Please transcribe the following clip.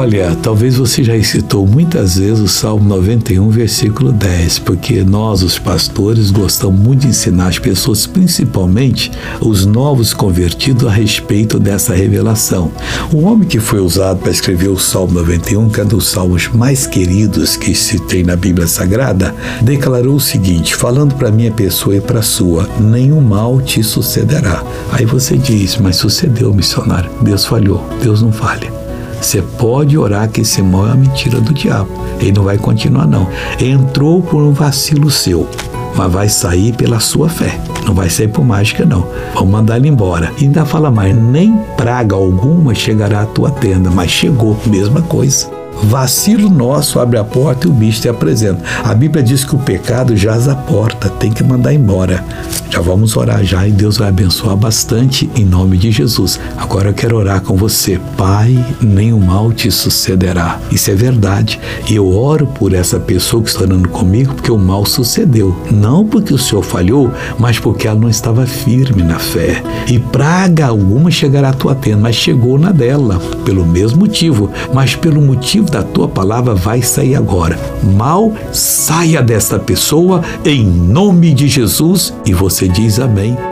Olha, talvez você já citou muitas vezes o Salmo 91, versículo 10, porque nós, os pastores, gostamos muito de ensinar as pessoas, principalmente os novos convertidos, a respeito dessa revelação. O homem que foi usado para escrever o Salmo 91, que é um dos salmos mais queridos que se tem na Bíblia Sagrada, declarou o seguinte, falando para minha pessoa e para a sua: nenhum mal te sucederá. Aí você diz, mas sucedeu, missionário. Deus falhou. Deus não falha. Você pode orar que esse mal é uma mentira do diabo. Ele não vai continuar, não. Entrou por um vacilo seu, mas vai sair pela sua fé. Não vai sair por mágica, não. Vamos mandar ele embora. E ainda fala mais: nem praga alguma chegará à tua tenda, mas chegou, mesma coisa. Vacilo nosso abre a porta e o bicho te apresenta. A Bíblia diz que o pecado jaz a porta, tem que mandar embora. Já vamos orar já e Deus vai abençoar bastante em nome de Jesus. Agora eu quero orar com você. Pai, nenhum mal te sucederá. Isso é verdade. E eu oro por essa pessoa que está orando comigo porque o mal sucedeu. Não porque o Senhor falhou, mas porque ela não estava firme na fé. E praga alguma chegará à tua tenda, mas chegou na dela, pelo mesmo motivo. Mas pelo motivo da tua palavra vai sair agora. Mal saia desta pessoa em nome de Jesus e você diz amém.